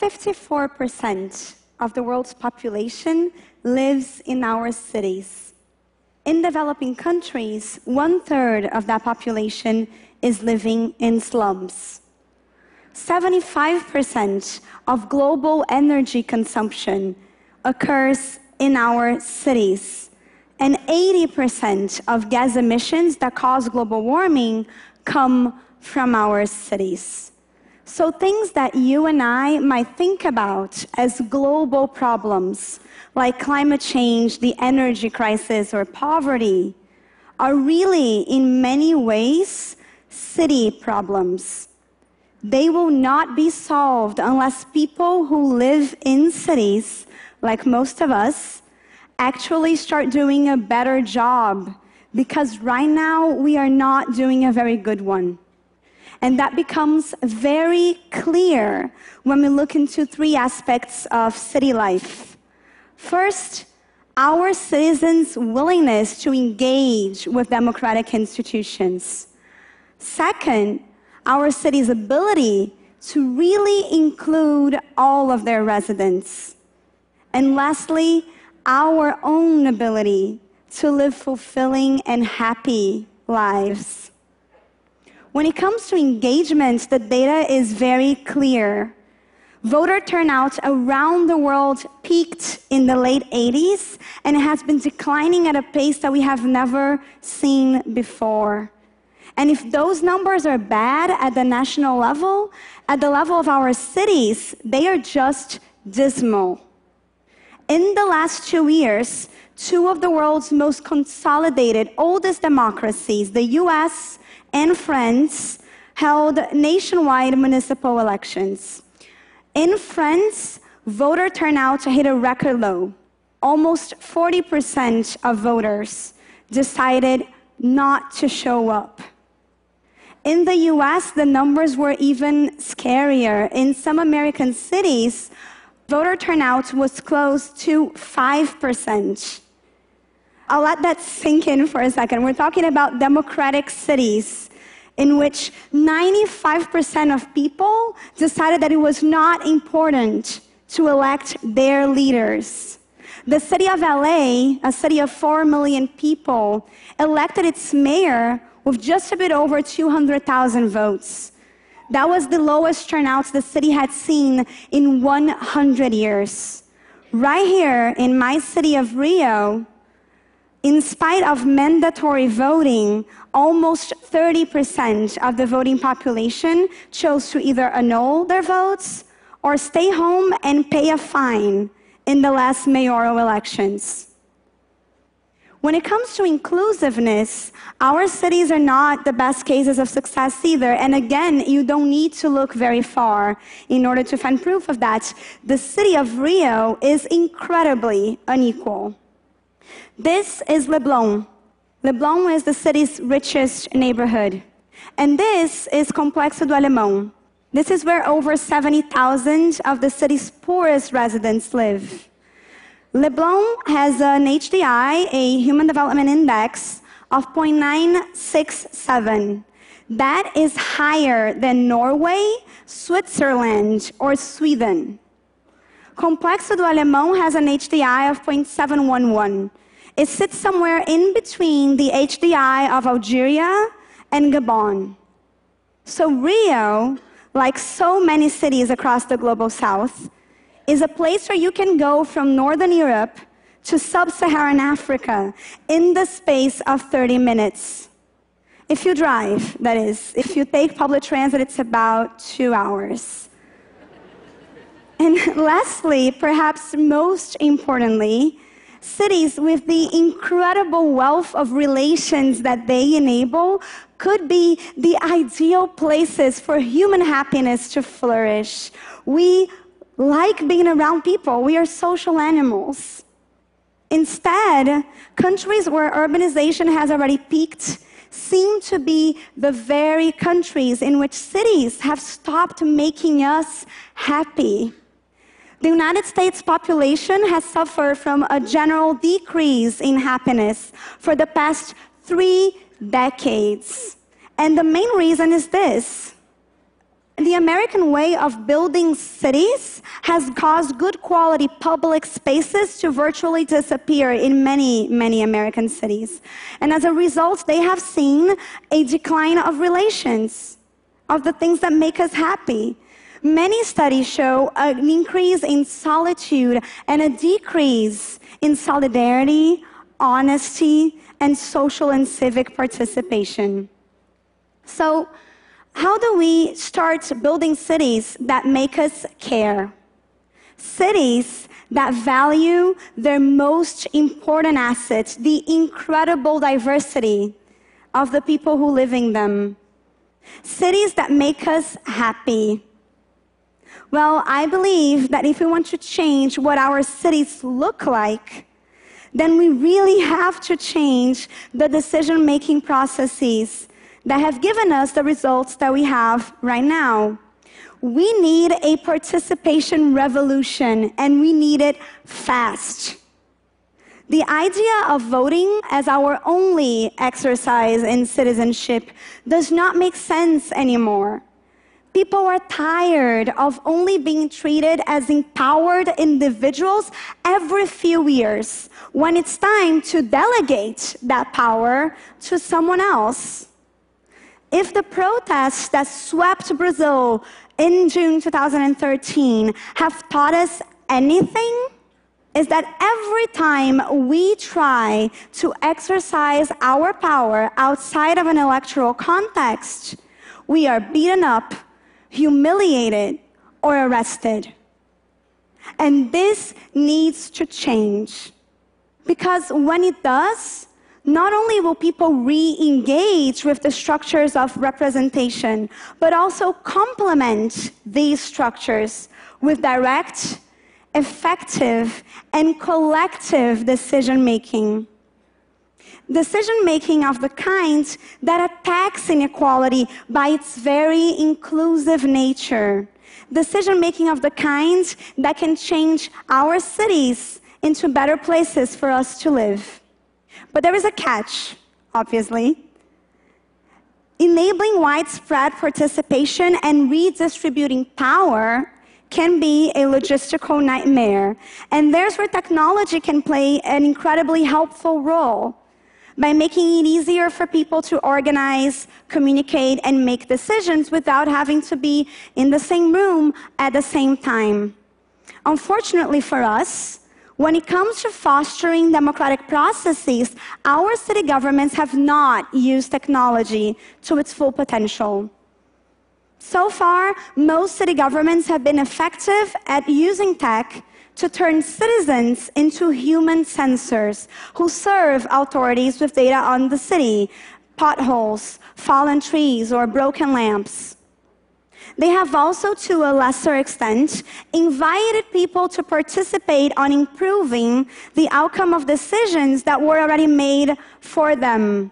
54% of the world's population lives in our cities. In developing countries, one third of that population is living in slums. 75% of global energy consumption occurs in our cities, and 80% of gas emissions that cause global warming come from our cities. So, things that you and I might think about as global problems, like climate change, the energy crisis, or poverty, are really, in many ways, city problems. They will not be solved unless people who live in cities, like most of us, actually start doing a better job. Because right now, we are not doing a very good one. And that becomes very clear when we look into three aspects of city life. First, our citizens' willingness to engage with democratic institutions. Second, our city's ability to really include all of their residents. And lastly, our own ability to live fulfilling and happy lives. When it comes to engagement, the data is very clear. Voter turnout around the world peaked in the late 80s and has been declining at a pace that we have never seen before. And if those numbers are bad at the national level, at the level of our cities, they are just dismal. In the last two years, two of the world's most consolidated, oldest democracies, the US and France held nationwide municipal elections. In France, voter turnout hit a record low. Almost 40% of voters decided not to show up. In the US, the numbers were even scarier. In some American cities, voter turnout was close to 5%. I'll let that sink in for a second. We're talking about democratic cities in which 95% of people decided that it was not important to elect their leaders. The city of LA, a city of 4 million people, elected its mayor with just a bit over 200,000 votes. That was the lowest turnout the city had seen in 100 years. Right here in my city of Rio, in spite of mandatory voting, almost 30% of the voting population chose to either annul their votes or stay home and pay a fine in the last mayoral elections. When it comes to inclusiveness, our cities are not the best cases of success either. And again, you don't need to look very far in order to find proof of that. The city of Rio is incredibly unequal. This is Leblon. Leblon is the city's richest neighborhood. And this is Complexo do Alemão. This is where over 70,000 of the city's poorest residents live. Leblon has an HDI, a Human Development Index, of 0.967. That is higher than Norway, Switzerland, or Sweden. Complexo do Alemão has an HDI of 0.711. It sits somewhere in between the HDI of Algeria and Gabon. So, Rio, like so many cities across the global south, is a place where you can go from Northern Europe to Sub Saharan Africa in the space of 30 minutes. If you drive, that is. If you take public transit, it's about two hours. And lastly, perhaps most importantly, cities with the incredible wealth of relations that they enable could be the ideal places for human happiness to flourish. We like being around people, we are social animals. Instead, countries where urbanization has already peaked seem to be the very countries in which cities have stopped making us happy. The United States population has suffered from a general decrease in happiness for the past three decades. And the main reason is this the American way of building cities has caused good quality public spaces to virtually disappear in many, many American cities. And as a result, they have seen a decline of relations, of the things that make us happy. Many studies show an increase in solitude and a decrease in solidarity, honesty, and social and civic participation. So, how do we start building cities that make us care? Cities that value their most important asset, the incredible diversity of the people who live in them. Cities that make us happy. Well, I believe that if we want to change what our cities look like, then we really have to change the decision making processes that have given us the results that we have right now. We need a participation revolution, and we need it fast. The idea of voting as our only exercise in citizenship does not make sense anymore. People are tired of only being treated as empowered individuals every few years when it's time to delegate that power to someone else. If the protests that swept Brazil in June 2013 have taught us anything, is that every time we try to exercise our power outside of an electoral context, we are beaten up, humiliated, or arrested. And this needs to change. Because when it does, not only will people re engage with the structures of representation, but also complement these structures with direct, effective, and collective decision making. Decision making of the kind that attacks inequality by its very inclusive nature. Decision making of the kind that can change our cities into better places for us to live. But there is a catch, obviously. Enabling widespread participation and redistributing power can be a logistical nightmare. And there's where technology can play an incredibly helpful role by making it easier for people to organize, communicate, and make decisions without having to be in the same room at the same time. Unfortunately for us, when it comes to fostering democratic processes, our city governments have not used technology to its full potential. So far, most city governments have been effective at using tech to turn citizens into human sensors who serve authorities with data on the city, potholes, fallen trees, or broken lamps. They have also, to a lesser extent, invited people to participate on improving the outcome of decisions that were already made for them.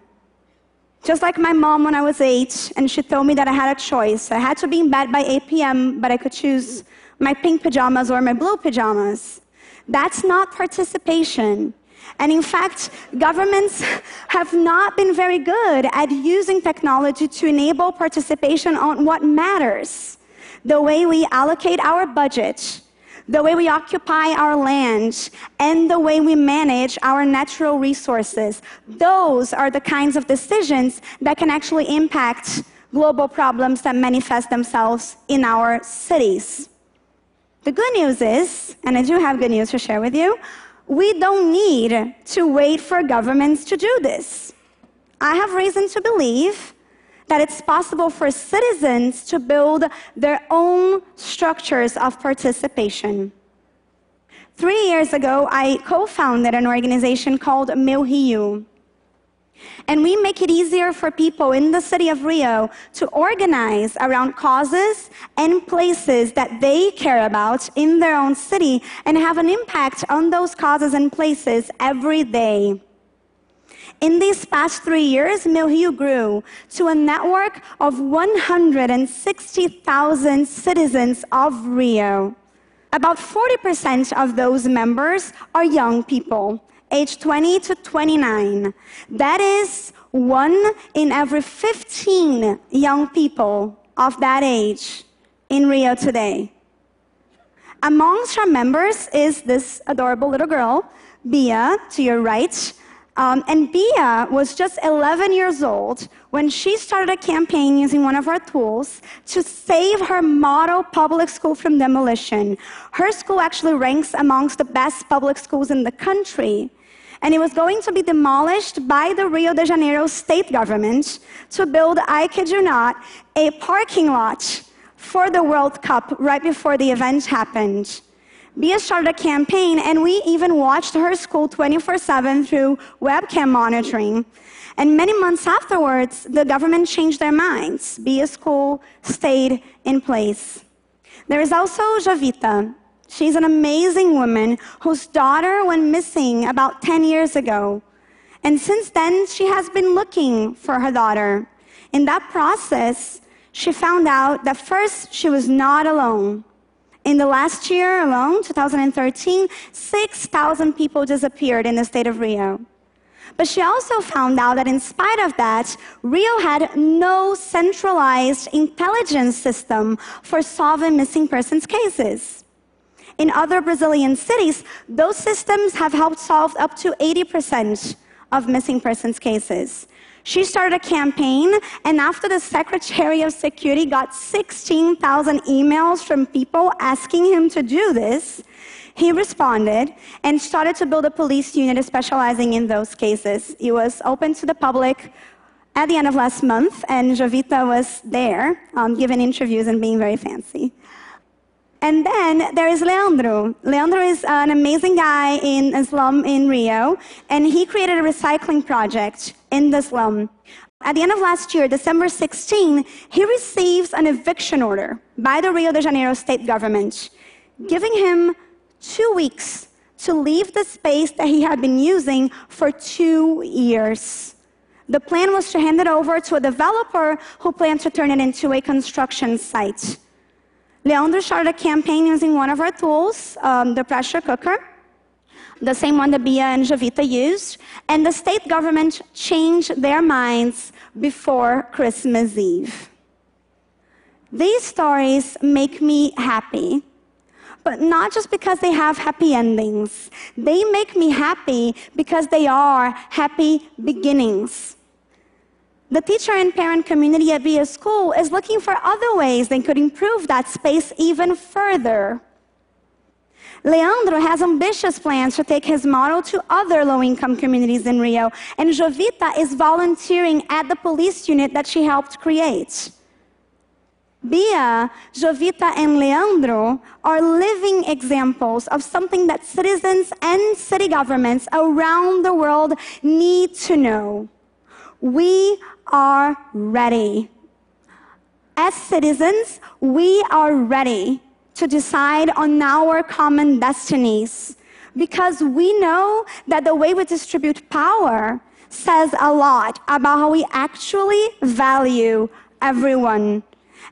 Just like my mom when I was eight, and she told me that I had a choice. I had to be in bed by 8 p.m., but I could choose my pink pajamas or my blue pajamas. That's not participation. And in fact, governments have not been very good at using technology to enable participation on what matters the way we allocate our budget, the way we occupy our land, and the way we manage our natural resources. Those are the kinds of decisions that can actually impact global problems that manifest themselves in our cities. The good news is, and I do have good news to share with you, we don't need to wait for governments to do this. I have reason to believe that it's possible for citizens to build their own structures of participation. Three years ago, I co founded an organization called Meu Rio. And we make it easier for people in the city of Rio to organize around causes and places that they care about in their own city and have an impact on those causes and places every day. In these past three years, Meu Rio grew to a network of 160,000 citizens of Rio. About 40% of those members are young people age 20 to 29. That is one in every 15 young people of that age in Rio today. Amongst our members is this adorable little girl, Bia, to your right. Um, and Bia was just 11 years old when she started a campaign using one of our tools to save her model public school from demolition. Her school actually ranks amongst the best public schools in the country. And it was going to be demolished by the Rio de Janeiro state government to build, I kid you not, a parking lot for the World Cup right before the event happened. Bia started a campaign, and we even watched her school 24 7 through webcam monitoring. And many months afterwards, the government changed their minds. Bia's school stayed in place. There is also Jovita. She's an amazing woman whose daughter went missing about 10 years ago. And since then, she has been looking for her daughter. In that process, she found out that first she was not alone. In the last year alone, 2013, 6,000 people disappeared in the state of Rio. But she also found out that in spite of that, Rio had no centralized intelligence system for solving missing persons cases. In other Brazilian cities, those systems have helped solve up to 80% of missing persons cases. She started a campaign, and after the Secretary of Security got 16,000 emails from people asking him to do this, he responded and started to build a police unit specializing in those cases. It was open to the public at the end of last month, and Jovita was there um, giving interviews and being very fancy. And then there is Leandro. Leandro is an amazing guy in a slum in Rio, and he created a recycling project in the slum. At the end of last year, December 16, he receives an eviction order by the Rio de Janeiro state government, giving him two weeks to leave the space that he had been using for two years. The plan was to hand it over to a developer who planned to turn it into a construction site. Leandro started a campaign using one of our tools, um, the pressure cooker, the same one that Bia and Jovita used, and the state government changed their minds before Christmas Eve. These stories make me happy, but not just because they have happy endings. They make me happy because they are happy beginnings. The teacher and parent community at Bia School is looking for other ways they could improve that space even further. Leandro has ambitious plans to take his model to other low income communities in Rio, and Jovita is volunteering at the police unit that she helped create. Bia, Jovita, and Leandro are living examples of something that citizens and city governments around the world need to know. We are ready. As citizens, we are ready to decide on our common destinies because we know that the way we distribute power says a lot about how we actually value everyone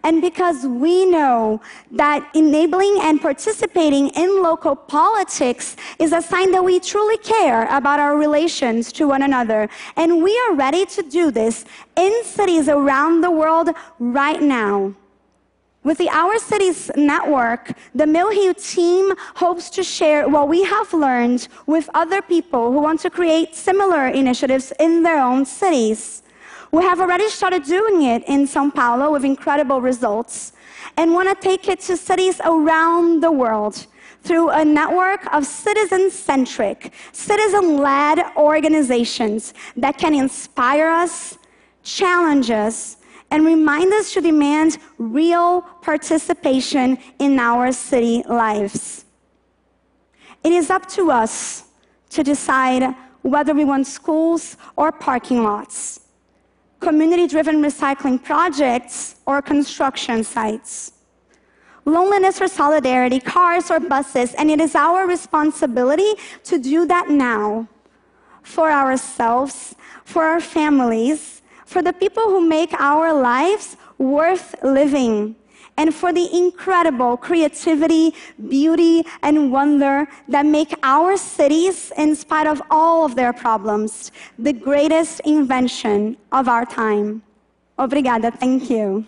and because we know that enabling and participating in local politics is a sign that we truly care about our relations to one another. And we are ready to do this in cities around the world right now. With the Our Cities network, the Rio team hopes to share what we have learned with other people who want to create similar initiatives in their own cities. We have already started doing it in Sao Paulo with incredible results and want to take it to cities around the world through a network of citizen centric, citizen led organizations that can inspire us, challenge us, and remind us to demand real participation in our city lives. It is up to us to decide whether we want schools or parking lots community driven recycling projects, or construction sites. Loneliness or solidarity, cars or buses, and it is our responsibility to do that now for ourselves, for our families, for the people who make our lives worth living and for the incredible creativity, beauty, and wonder that make our cities, in spite of all of their problems, the greatest invention of our time. Obrigada, thank you.